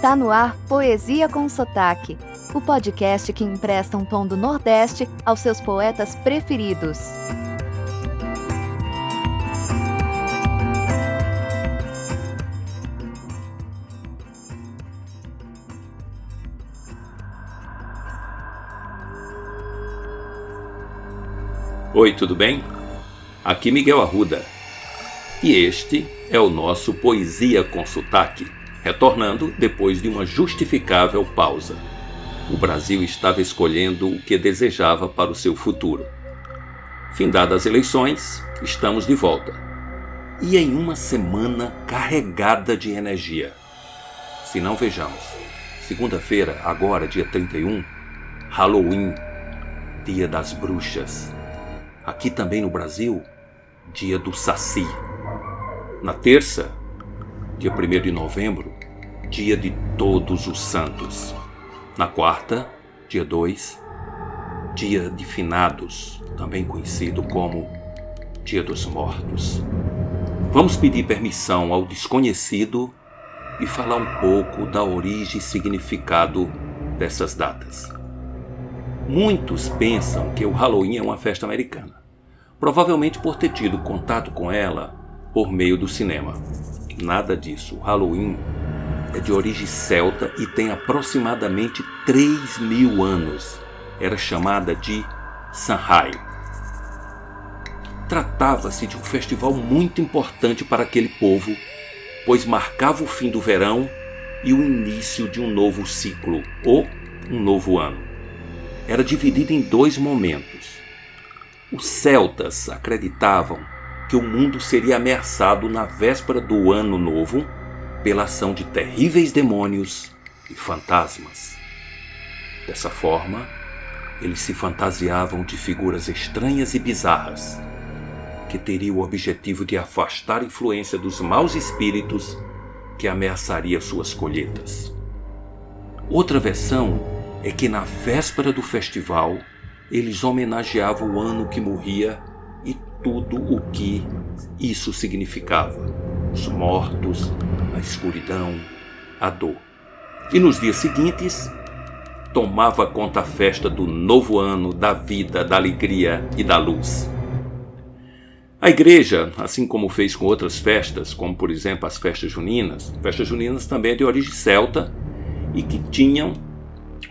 Está no ar Poesia com Sotaque, o podcast que empresta um tom do Nordeste aos seus poetas preferidos. Oi, tudo bem? Aqui Miguel Arruda. E este é o nosso Poesia com Sotaque, retornando depois de uma justificável pausa. O Brasil estava escolhendo o que desejava para o seu futuro. Findadas as eleições, estamos de volta. E em uma semana carregada de energia. Se não vejamos, segunda-feira, agora dia 31, Halloween, Dia das Bruxas. Aqui também no Brasil, Dia do Saci. Na terça, dia 1 de novembro, dia de Todos os Santos. Na quarta, dia 2, dia de Finados, também conhecido como Dia dos Mortos. Vamos pedir permissão ao desconhecido e falar um pouco da origem e significado dessas datas. Muitos pensam que o Halloween é uma festa americana, provavelmente por ter tido contato com ela por meio do cinema. Nada disso. O Halloween é de origem celta e tem aproximadamente 3 mil anos. Era chamada de Samhain. Tratava-se de um festival muito importante para aquele povo, pois marcava o fim do verão e o início de um novo ciclo ou um novo ano. Era dividido em dois momentos. Os celtas acreditavam que o mundo seria ameaçado na véspera do Ano Novo pela ação de terríveis demônios e fantasmas. Dessa forma, eles se fantasiavam de figuras estranhas e bizarras, que teriam o objetivo de afastar a influência dos maus espíritos que ameaçaria suas colheitas. Outra versão é que na véspera do festival eles homenageavam o ano que morria tudo o que isso significava: os mortos, a escuridão, a dor. E nos dias seguintes, tomava conta a festa do novo ano, da vida, da alegria e da luz. A igreja, assim como fez com outras festas, como por exemplo as festas juninas, festas juninas também é de origem celta e que tinham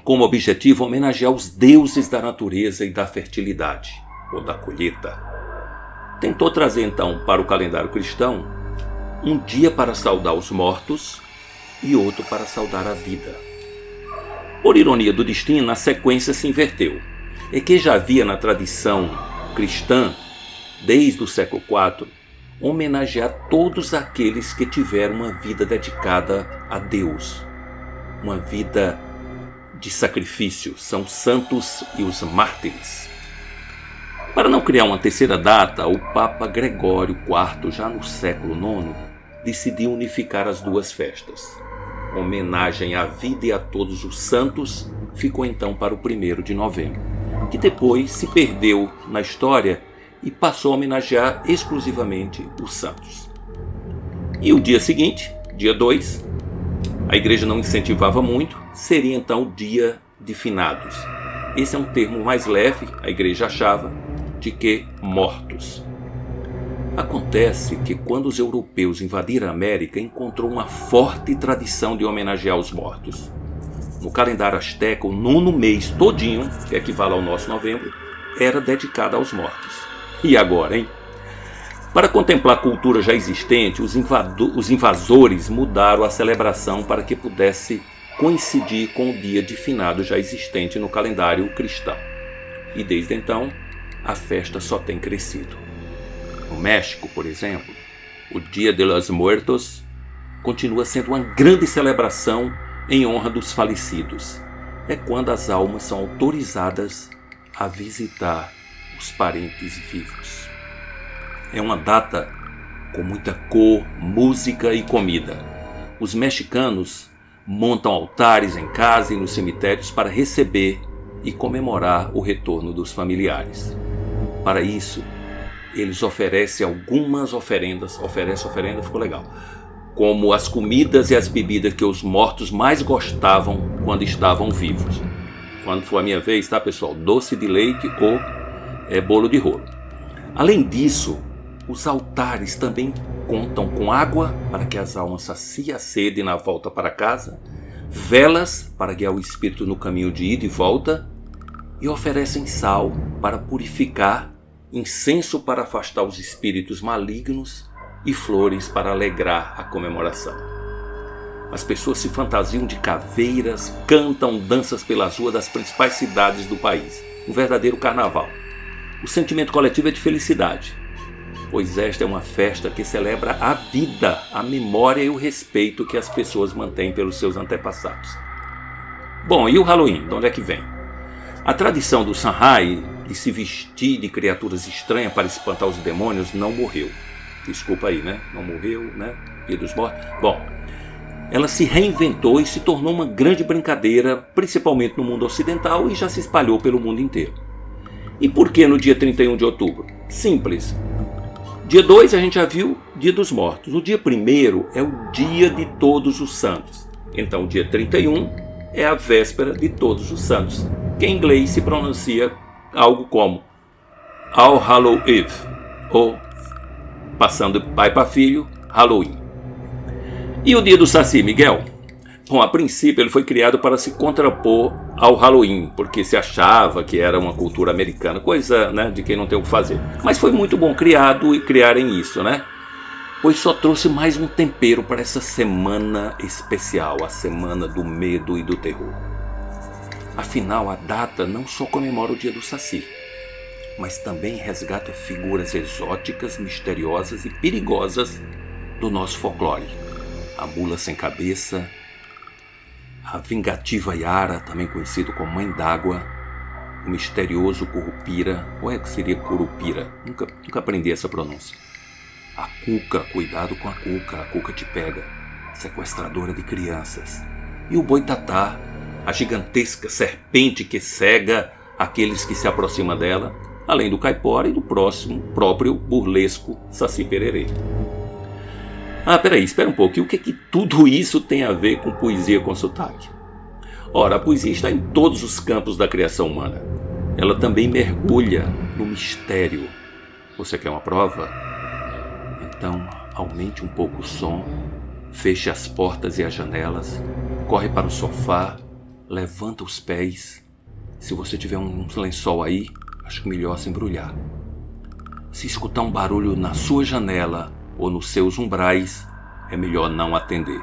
como objetivo homenagear os deuses da natureza e da fertilidade, ou da colheita tentou trazer então para o calendário cristão um dia para saudar os mortos e outro para saudar a vida. Por ironia do destino, a sequência se inverteu. É que já havia na tradição cristã, desde o século IV, homenagear todos aqueles que tiveram uma vida dedicada a Deus, uma vida de sacrifício, são santos e os mártires. Para não criar uma terceira data, o Papa Gregório IV, já no século IX, decidiu unificar as duas festas. Homenagem à vida e a todos os santos ficou então para o 1 de novembro, que depois se perdeu na história e passou a homenagear exclusivamente os santos. E o dia seguinte, dia 2, a igreja não incentivava muito, seria então o dia de finados. Esse é um termo mais leve, a igreja achava, de que mortos. Acontece que quando os europeus invadiram a América, encontrou uma forte tradição de homenagear os mortos. No calendário asteca, o nono mês todinho, que equivale ao nosso novembro, era dedicado aos mortos. E agora, hein? Para contemplar a cultura já existente, os, os invasores mudaram a celebração para que pudesse coincidir com o dia de finado já existente no calendário cristão. E desde então, a festa só tem crescido. No México, por exemplo, o Dia de los Muertos continua sendo uma grande celebração em honra dos falecidos. É quando as almas são autorizadas a visitar os parentes vivos. É uma data com muita cor, música e comida. Os mexicanos montam altares em casa e nos cemitérios para receber e comemorar o retorno dos familiares. Para isso, eles oferecem algumas oferendas, oferece oferenda, ficou legal. como as comidas e as bebidas que os mortos mais gostavam quando estavam vivos. Quando for a minha vez, tá pessoal? Doce de leite ou é, bolo de rolo. Além disso, os altares também contam com água para que as almas saciem a sede na volta para casa, velas para guiar o espírito no caminho de ida e volta, e oferecem sal para purificar, incenso para afastar os espíritos malignos e flores para alegrar a comemoração. As pessoas se fantasiam de caveiras, cantam danças pelas ruas das principais cidades do país. Um verdadeiro carnaval. O sentimento coletivo é de felicidade, pois esta é uma festa que celebra a vida, a memória e o respeito que as pessoas mantêm pelos seus antepassados. Bom, e o Halloween? De onde é que vem? A tradição do Sanhai de se vestir de criaturas estranhas para espantar os demônios não morreu. Desculpa aí, né? Não morreu, né? Dia dos Mortos. Bom, ela se reinventou e se tornou uma grande brincadeira, principalmente no mundo ocidental e já se espalhou pelo mundo inteiro. E por que no dia 31 de outubro? Simples. Dia 2 a gente já viu Dia dos Mortos. O dia 1 é o Dia de Todos os Santos. Então, dia 31 é a véspera de Todos os Santos, que em inglês se pronuncia algo como All Hallow Eve, ou passando pai para filho, Halloween. E o dia do Saci, Miguel? Bom, a princípio ele foi criado para se contrapor ao Halloween, porque se achava que era uma cultura americana, coisa né, de quem não tem o que fazer. Mas foi muito bom criado e criarem isso, né? Pois só trouxe mais um tempero para essa semana especial, a semana do medo e do terror. Afinal, a data não só comemora o dia do Saci, mas também resgata figuras exóticas, misteriosas e perigosas do nosso folclore. A mula sem cabeça, a vingativa Yara, também conhecido como Mãe d'Água, o misterioso Curupira, ou é que seria Curupira? Nunca, nunca aprendi essa pronúncia. A Cuca, cuidado com a Cuca, a Cuca te pega, sequestradora de crianças. E o Boitatá, a gigantesca serpente que cega aqueles que se aproximam dela, além do caipora e do próximo próprio burlesco Saci Pererê. Ah, peraí, espera um pouco. E o que, é que tudo isso tem a ver com poesia com sotaque? Ora, a poesia está em todos os campos da criação humana. Ela também mergulha no mistério. Você quer uma prova? Então, aumente um pouco o som, feche as portas e as janelas, corre para o sofá, levanta os pés. Se você tiver um lençol aí, acho melhor se embrulhar. Se escutar um barulho na sua janela ou nos seus umbrais, é melhor não atender.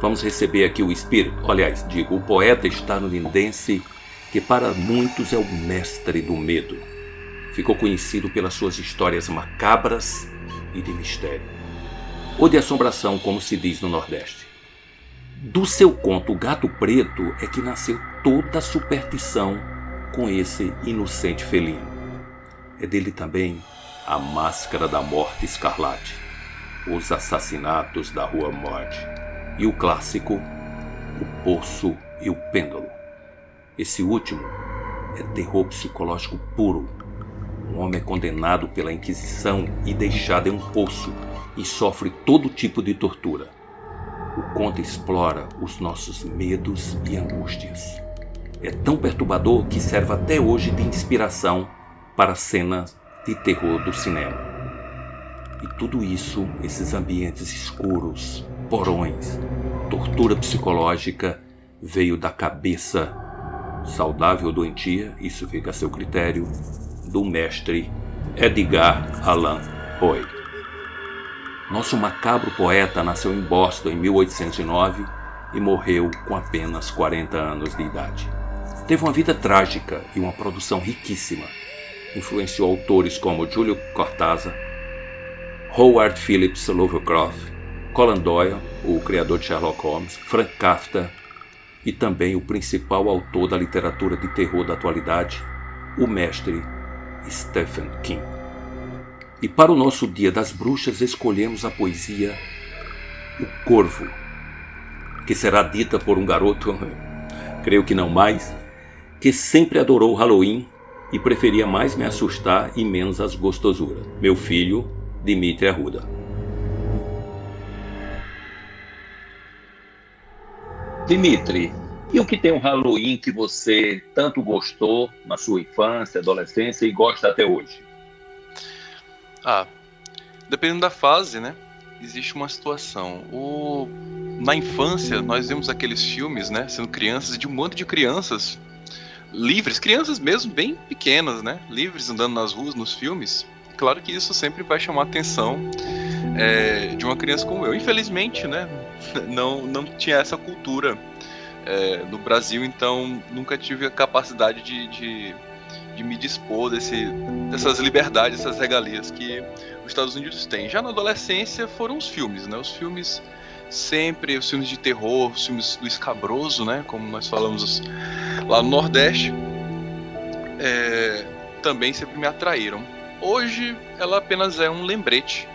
Vamos receber aqui o espírito, aliás, digo, o poeta estadunidense que para muitos é o mestre do medo. Ficou conhecido pelas suas histórias macabras e de mistério, ou de assombração, como se diz no Nordeste. Do seu conto O Gato Preto é que nasceu toda a superstição com esse inocente felino. É dele também a Máscara da Morte Escarlate, Os Assassinatos da Rua Morte e o clássico O Poço e o Pêndulo. Esse último é terror psicológico puro. Um homem é condenado pela Inquisição e deixado em um poço e sofre todo tipo de tortura. O conto explora os nossos medos e angústias. É tão perturbador que serve até hoje de inspiração para cenas de terror do cinema. E tudo isso, esses ambientes escuros, porões, tortura psicológica, veio da cabeça saudável ou doentia, isso fica a seu critério, do mestre Edgar Allan Poe. Nosso macabro poeta nasceu em Boston em 1809 e morreu com apenas 40 anos de idade. Teve uma vida trágica e uma produção riquíssima influenciou autores como Júlio Cortázar, Howard Phillips Lovecraft, Conan Doyle, o criador de Sherlock Holmes, Frank Kafka e também o principal autor da literatura de terror da atualidade, o mestre Stephen King. E para o nosso Dia das Bruxas escolhemos a poesia O Corvo, que será dita por um garoto, creio que não mais, que sempre adorou o Halloween e preferia mais me assustar e menos as gostosuras. Meu filho, Dimitri Arruda. Dimitri, e o que tem um Halloween que você tanto gostou na sua infância, adolescência e gosta até hoje? Ah, dependendo da fase, né? Existe uma situação. O... Na infância, nós vemos aqueles filmes, né? Sendo crianças, de um monte de crianças livres, crianças mesmo bem pequenas, né? Livres andando nas ruas, nos filmes. Claro que isso sempre vai chamar a atenção é, de uma criança como eu. Infelizmente, né? Não, não tinha essa cultura é, no Brasil, então nunca tive a capacidade de, de, de me dispor desse, dessas liberdades, essas regalias que os Estados Unidos têm. Já na adolescência foram os filmes, né? Os filmes sempre, os filmes de terror, os filmes do escabroso, né? Como nós falamos lá no Nordeste, é, também sempre me atraíram. Hoje ela apenas é um lembrete,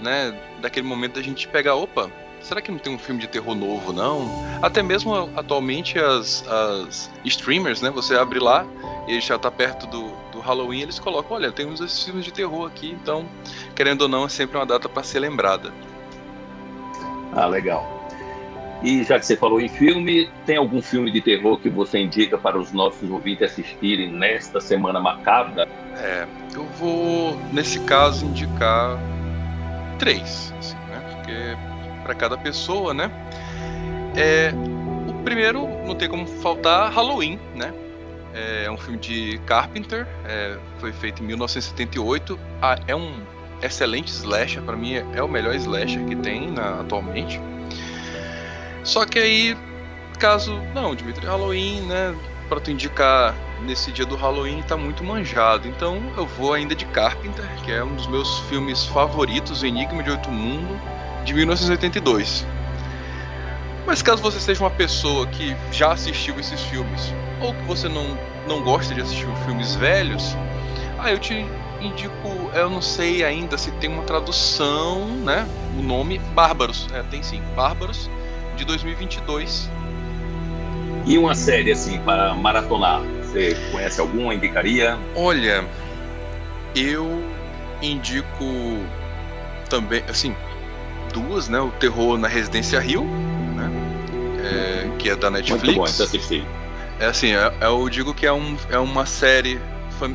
né? Daquele momento da gente pegar, opa, será que não tem um filme de terror novo, não? Até mesmo atualmente as, as streamers, né? Você abre lá e já tá perto do, do Halloween, eles colocam, olha, temos esses filmes de terror aqui, então, querendo ou não, é sempre uma data para ser lembrada. Ah, legal. E já que você falou em filme, tem algum filme de terror que você indica para os nossos ouvintes assistirem nesta semana macabra? É, eu vou, nesse caso, indicar três, assim, né? Porque para cada pessoa, né? É, o primeiro, não tem como faltar, Halloween, né? É um filme de Carpenter, é, foi feito em 1978. Ah, é um excelente slasher, para mim é, é, o melhor slasher que tem na, atualmente. Só que aí, caso. Não, Dimitri, Halloween, né? Pra tu indicar nesse dia do Halloween tá muito manjado. Então eu vou ainda de Carpenter, que é um dos meus filmes favoritos, Enigma de Oito Mundo, de 1982. Mas caso você seja uma pessoa que já assistiu esses filmes, ou que você não, não gosta de assistir filmes velhos, ah, eu te indico, eu não sei ainda se tem uma tradução, né? O nome Bárbaros, é, tem sim, Bárbaros de 2022. E uma série assim para maratonar, você conhece alguma? Indicaria? Olha, eu indico também, assim, duas, né? O Terror na Residência Rio, né? É, que é da Netflix. Muito bom, então assisti. É assim, é, é, eu digo que é, um, é uma série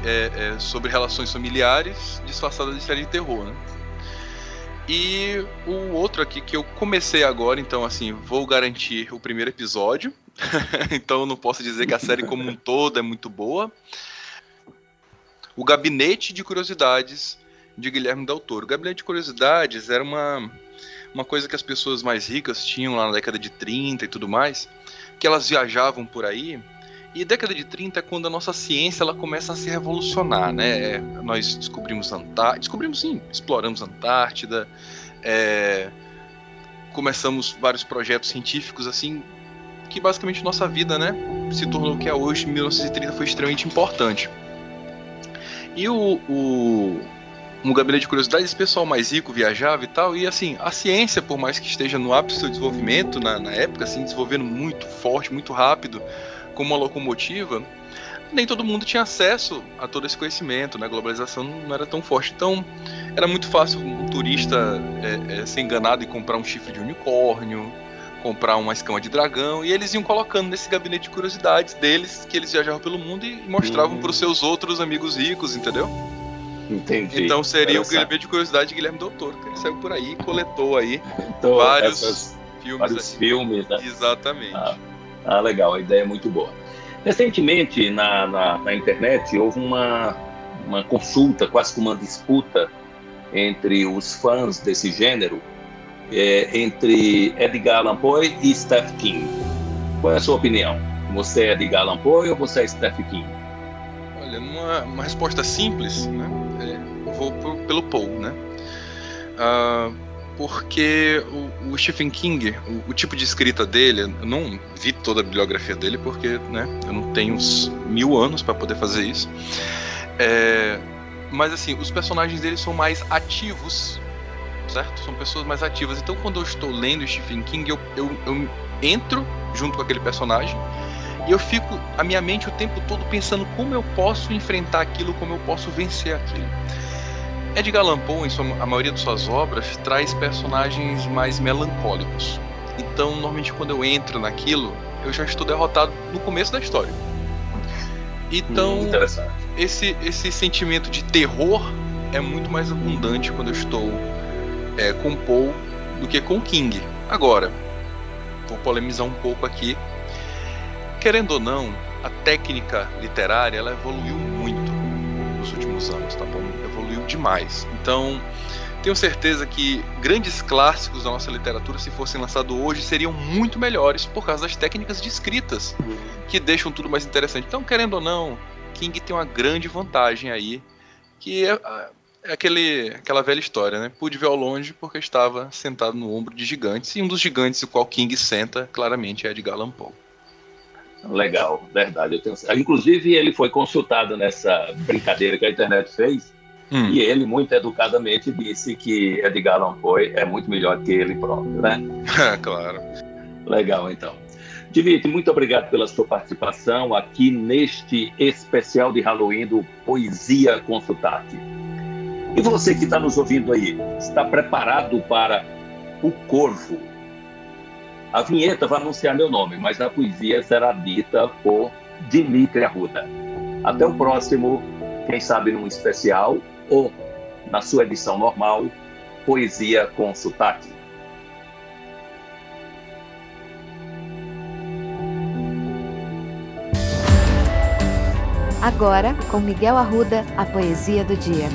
é, é, sobre relações familiares disfarçada de série de terror, né? E o outro aqui que eu comecei agora, então assim, vou garantir o primeiro episódio. então eu não posso dizer que a série como um todo é muito boa. O Gabinete de Curiosidades de Guilherme Del Toro. O Gabinete de Curiosidades era uma, uma coisa que as pessoas mais ricas tinham lá na década de 30 e tudo mais, que elas viajavam por aí e década de 30 é quando a nossa ciência ela começa a se revolucionar, né? Nós descobrimos Antártida, descobrimos sim, exploramos Antártida, é... começamos vários projetos científicos assim, que basicamente nossa vida, né, se tornou o que é hoje. 1930 foi extremamente importante. E o, o um gabinete de curiosidades, esse pessoal mais rico viajava e tal, e assim, a ciência, por mais que esteja no ápice do desenvolvimento na, na época, assim, desenvolvendo muito forte, muito rápido, como uma locomotiva, nem todo mundo tinha acesso a todo esse conhecimento, né? A globalização não era tão forte. Então, era muito fácil um turista é, é, ser enganado e comprar um chifre de unicórnio, comprar uma escama de dragão, e eles iam colocando nesse gabinete de curiosidades deles, que eles viajavam pelo mundo e mostravam uhum. para os seus outros amigos ricos, entendeu? Entendi. Então seria o gabinete de curiosidade de Guilherme Doutor, que ele saiu por aí e coletou aí então, vários filmes. Vários filmes, né? Exatamente. Ah. Ah, legal, a ideia é muito boa. Recentemente, na, na, na internet, houve uma, uma consulta, quase que uma disputa entre os fãs desse gênero, é, entre Edgar Allan Poe e Stephen King. Qual é a sua opinião? Você é Edgar Allan Poe ou você é Stephen King? Olha, numa uma resposta simples, né? Pelo Poe, né? Uh, porque o, o Stephen King, o, o, tipo de escrita dele, eu não vi toda a bibliografia dele porque, né, eu não tenho uns mil anos para poder fazer isso. É, mas assim, os personagens dele são mais ativos, certo? São pessoas mais ativas. Então, quando eu estou lendo Stephen King, eu, eu, eu entro junto com aquele personagem e eu fico a minha mente o tempo todo pensando como eu posso enfrentar aquilo, como eu posso vencer aquilo. Edgar Allan Poe, em sua, a maioria de suas obras, traz personagens mais melancólicos. Então, normalmente quando eu entro naquilo, eu já estou derrotado no começo da história. Então, hum, esse esse sentimento de terror é muito mais abundante quando eu estou é, com Paul do que com King. Agora, vou polemizar um pouco aqui. Querendo ou não, a técnica literária ela evoluiu muito nos últimos anos, tá bom? Evoluiu demais. Então, tenho certeza que grandes clássicos da nossa literatura, se fossem lançados hoje, seriam muito melhores por causa das técnicas de escritas, que deixam tudo mais interessante. Então, querendo ou não, King tem uma grande vantagem aí, que é, é aquele, aquela velha história, né? Pude ver ao longe porque estava sentado no ombro de gigantes, e um dos gigantes o qual King senta, claramente, é Edgar Allan Poe. Legal, verdade. Tenho... Inclusive, ele foi consultado nessa brincadeira que a internet fez, hum. e ele, muito educadamente, disse que Edgar Allan Poe é muito melhor que ele próprio, né? claro. Legal, então. Divite, muito obrigado pela sua participação aqui neste especial de Halloween do Poesia Consultate. E você que está nos ouvindo aí, está preparado para o Corvo, a vinheta vai anunciar meu nome, mas a poesia será dita por Dimitri Arruda. Até o próximo, quem sabe num especial ou na sua edição normal, Poesia com Sotaque. Agora, com Miguel Arruda, a poesia do dia.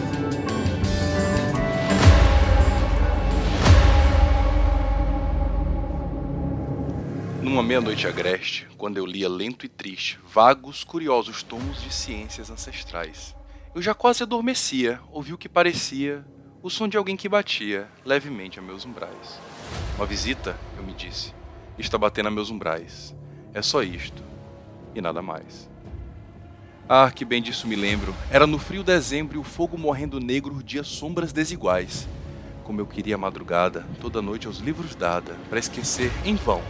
Numa meia-noite agreste, quando eu lia lento e triste, vagos, curiosos tomos de ciências ancestrais, eu já quase adormecia, ouvi o que parecia o som de alguém que batia levemente a meus umbrais. Uma visita, eu me disse, está batendo a meus umbrais. É só isto e nada mais. Ah, que bem disso me lembro. Era no frio dezembro e o fogo morrendo negro urdia sombras desiguais. Como eu queria a madrugada, toda noite aos livros dada, para esquecer em vão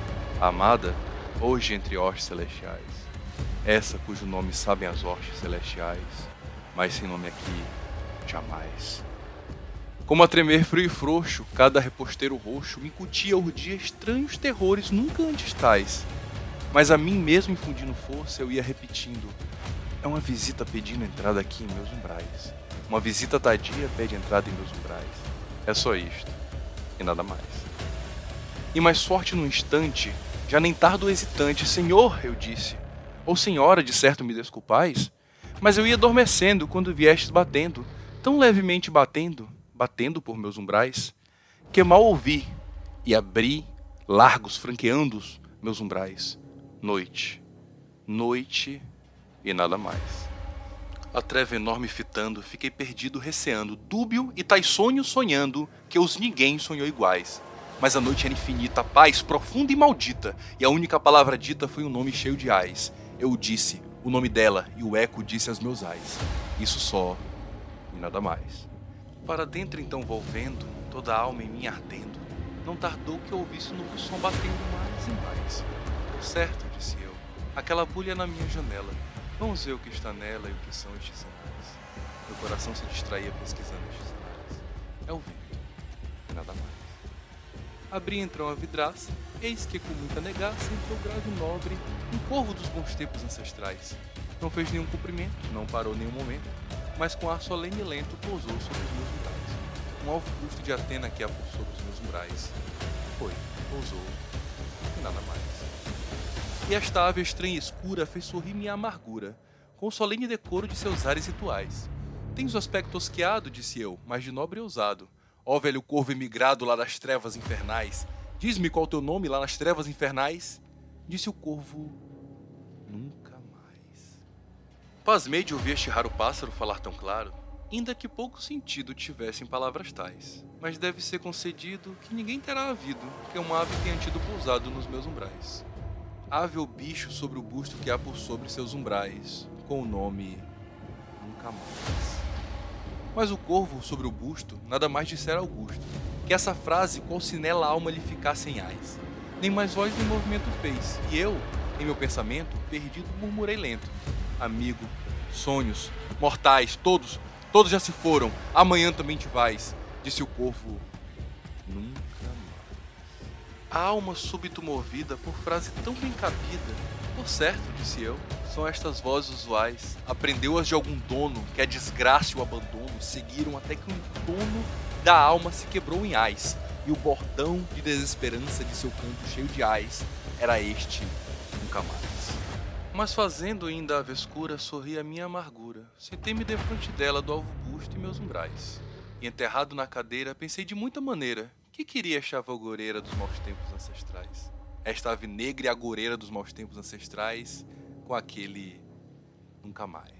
amada, hoje entre hostes celestiais. Essa cujo nome sabem as hostes celestiais, mas sem nome aqui, jamais. Como a tremer frio e frouxo, cada reposteiro roxo me incutia urdia estranhos terrores nunca antes tais. Mas a mim mesmo infundindo força, eu ia repetindo: É uma visita pedindo entrada aqui em meus umbrais. Uma visita tadia pede entrada em meus umbrais. É só isto, e nada mais. E mais forte no instante, já nem tardo hesitante, Senhor, eu disse, ou Senhora, de certo me desculpais, mas eu ia adormecendo quando viestes batendo, tão levemente batendo, batendo por meus umbrais, que mal ouvi e abri, largos, franqueando meus umbrais. Noite, noite e nada mais. A treva enorme fitando, fiquei perdido, receando, dúbio e tais sonhos sonhando, que os ninguém sonhou iguais mas a noite era infinita, paz profunda e maldita, e a única palavra dita foi um nome cheio de ais. Eu disse o nome dela, e o eco disse aos meus ais. Isso só, e nada mais. Para dentro então volvendo, toda a alma em mim ardendo, não tardou que eu ouvisse o novo som batendo mais e mais. Certo, disse eu, aquela bulha na minha janela. Vamos ver o que está nela e o que são estes sinais. Meu coração se distraía pesquisando estes sinais. É o vento. Abri então a vidraça, eis que com muita negaça entrou grave nobre, um corvo dos bons tempos ancestrais. Não fez nenhum cumprimento, não parou nenhum momento, mas com ar solene e lento pousou sobre os meus umbrais. Um alvo busto de Atena que apou sobre os meus umbrais. Foi, pousou, e nada mais. E esta ave estranha e escura fez sorrir minha amargura, com o solene decoro de seus ares rituais. Tens o aspecto osqueado, disse eu, mas de nobre e ousado Ó velho corvo emigrado lá das trevas infernais, diz-me qual teu nome lá nas trevas infernais. Disse o corvo: Nunca mais. Pasmei de ouvir este raro pássaro falar tão claro, ainda que pouco sentido tivessem palavras tais. Mas deve ser concedido que ninguém terá havido que uma ave tenha tido pousado nos meus umbrais. Ave ou bicho sobre o busto que há por sobre seus umbrais, com o nome Nunca mais. Mas o corvo sobre o busto nada mais dissera Augusto, que essa frase qual a alma lhe ficasse em ais. Nem mais voz nem movimento fez, e eu, em meu pensamento, perdido, murmurei lento. Amigo, sonhos, mortais, todos, todos já se foram, amanhã também te vais, disse o corvo. Nunca mais. A alma súbito movida por frase tão bem cabida. Por certo, disse eu, são estas vozes usuais. Aprendeu-as de algum dono que a desgraça e o abandono seguiram até que o entorno da alma se quebrou em ais, e o bordão de desesperança de seu canto cheio de ais era este nunca mais. Mas fazendo ainda a vescura, sorri a minha amargura. Sentei-me defronte dela do alvo busto e meus umbrais. E enterrado na cadeira, pensei de muita maneira que queria esta agoreira dos maus tempos ancestrais. Esta ave negra e agoreira dos maus tempos ancestrais, com aquele nunca mais.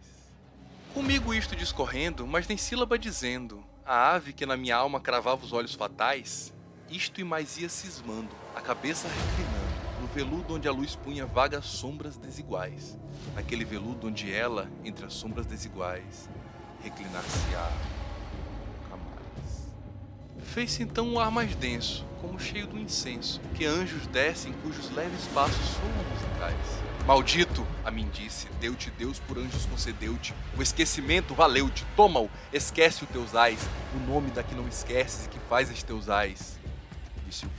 Comigo isto discorrendo, mas nem sílaba dizendo, a ave que na minha alma cravava os olhos fatais, isto e mais ia cismando, a cabeça reclinando, no veludo onde a luz punha vagas sombras desiguais, naquele veludo onde ela, entre as sombras desiguais, reclinar-se-á nunca mais. Fez-se então um ar mais denso, como cheio do incenso, que anjos descem cujos leves passos soam musicais. Maldito, a mim disse, deu-te Deus por anjos concedeu-te. O esquecimento valeu-te, toma-o, esquece os teus ais, o nome da que não esqueces e que faz os teus ais. Disse o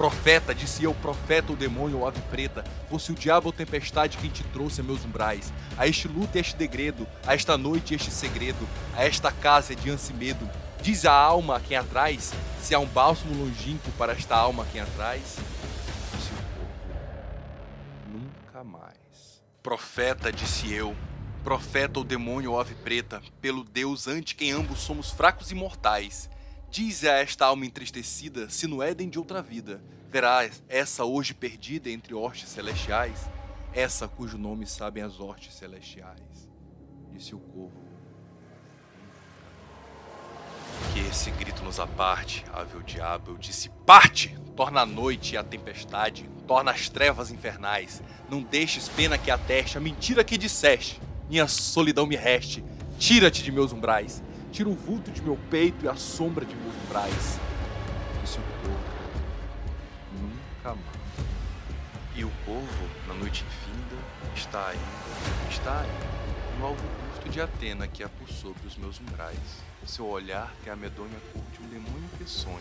Profeta, disse eu, profeta, o demônio ou ave preta, fosse o diabo ou tempestade quem te trouxe a meus umbrais, a este luto e este degredo, a esta noite e este segredo, a esta casa de ânsia e medo, Diz a alma a quem atrás, se há um bálsamo longínquo para esta alma a quem atrás, o povo nunca mais. Profeta, disse eu, profeta ou demônio ou ave preta, pelo Deus ante quem ambos somos fracos e mortais. Diz a esta alma entristecida, se no Éden de outra vida, verás essa hoje perdida entre hostes celestiais, essa cujo nome sabem as hostes celestiais. Disse o corvo que esse grito nos aparte, ave o diabo, eu disse: parte! Torna a noite e a tempestade, torna as trevas infernais. Não deixes pena que ateste a mentira que disseste. Minha solidão me reste. Tira-te de meus umbrais. Tira o vulto de meu peito e a sombra de meus umbrais. Disse o povo: nunca mais. E o povo, na noite infinda, está ainda, está ainda, no alvo busto de Atena que apur sobre os meus umbrais. Seu olhar que a medonha cor de um demônio que sonha,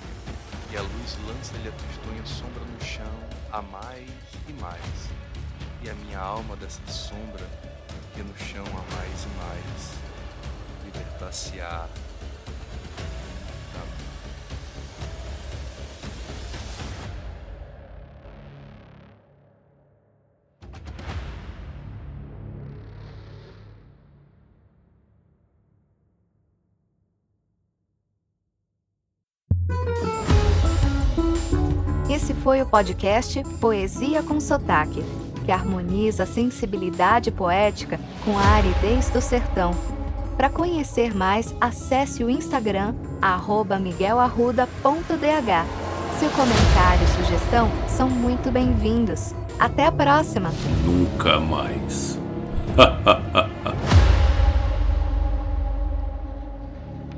e a luz lança-lhe a tristonha sombra no chão, a mais e mais. E a minha alma dessa sombra, que no chão a mais e mais, libertar-se-á Esse foi o podcast Poesia com Sotaque, que harmoniza a sensibilidade poética com a aridez do sertão. Para conhecer mais, acesse o Instagram miguelarruda.dh. Seu comentário e sugestão são muito bem-vindos. Até a próxima! Nunca mais.